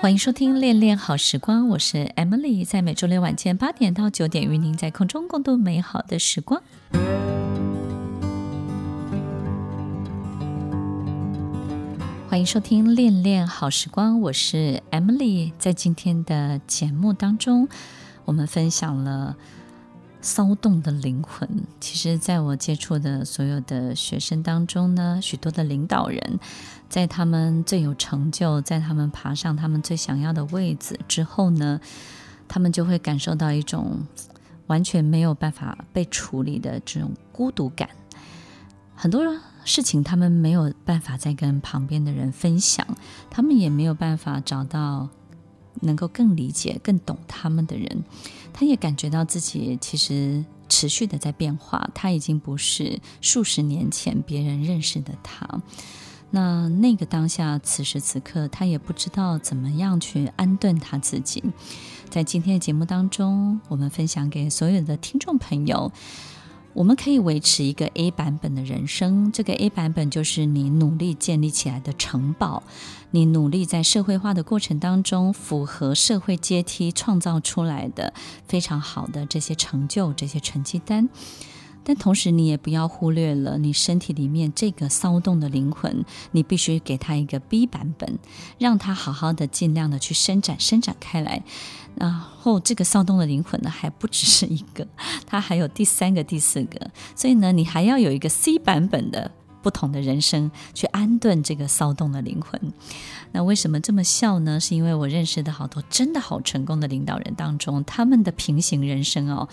欢迎收听《恋恋好时光》，我是 Emily，在每周六晚间八点到九点，与您在空中共度美好的时光。欢迎收听《恋恋好时光》，我是 Emily，在今天的节目当中，我们分享了骚动的灵魂。其实，在我接触的所有的学生当中呢，许多的领导人。在他们最有成就，在他们爬上他们最想要的位置之后呢，他们就会感受到一种完全没有办法被处理的这种孤独感。很多事情他们没有办法再跟旁边的人分享，他们也没有办法找到能够更理解、更懂他们的人。他也感觉到自己其实持续的在变化，他已经不是数十年前别人认识的他。那那个当下，此时此刻，他也不知道怎么样去安顿他自己。在今天的节目当中，我们分享给所有的听众朋友，我们可以维持一个 A 版本的人生。这个 A 版本就是你努力建立起来的城堡，你努力在社会化的过程当中，符合社会阶梯创造出来的非常好的这些成就、这些成绩单。但同时，你也不要忽略了你身体里面这个骚动的灵魂，你必须给他一个 B 版本，让他好好的、尽量的去伸展、伸展开来。然后，这个骚动的灵魂呢，还不只是一个，它还有第三个、第四个。所以呢，你还要有一个 C 版本的不同的人生，去安顿这个骚动的灵魂。那为什么这么笑呢？是因为我认识的好多真的好成功的领导人当中，他们的平行人生哦。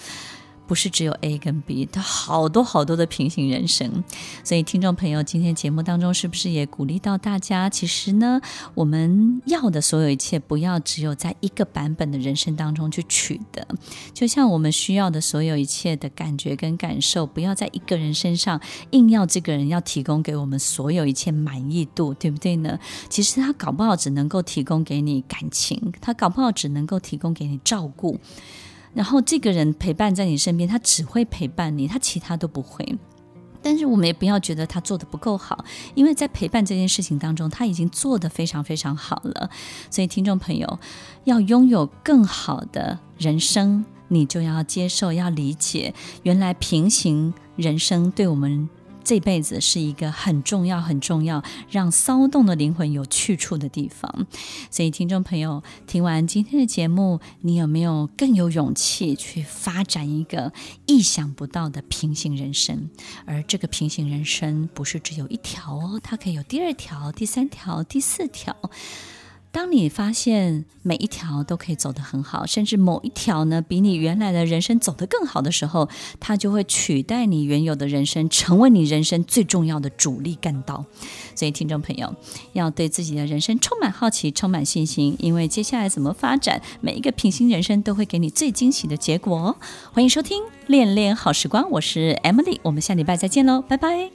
不是只有 A 跟 B，它好多好多的平行人生。所以，听众朋友，今天节目当中是不是也鼓励到大家？其实呢，我们要的所有一切，不要只有在一个版本的人生当中去取得。就像我们需要的所有一切的感觉跟感受，不要在一个人身上硬要这个人要提供给我们所有一切满意度，对不对呢？其实他搞不好只能够提供给你感情，他搞不好只能够提供给你照顾。然后这个人陪伴在你身边，他只会陪伴你，他其他都不会。但是我们也不要觉得他做的不够好，因为在陪伴这件事情当中，他已经做得非常非常好了。所以听众朋友，要拥有更好的人生，你就要接受、要理解，原来平行人生对我们。这辈子是一个很重要、很重要，让骚动的灵魂有去处的地方。所以，听众朋友，听完今天的节目，你有没有更有勇气去发展一个意想不到的平行人生？而这个平行人生不是只有一条哦，它可以有第二条、第三条、第四条。当你发现每一条都可以走得很好，甚至某一条呢，比你原来的人生走得更好的时候，它就会取代你原有的人生，成为你人生最重要的主力干道。所以，听众朋友要对自己的人生充满好奇，充满信心，因为接下来怎么发展，每一个平行人生都会给你最惊喜的结果哦。欢迎收听《恋恋好时光》，我是 Emily，我们下礼拜再见喽，拜拜。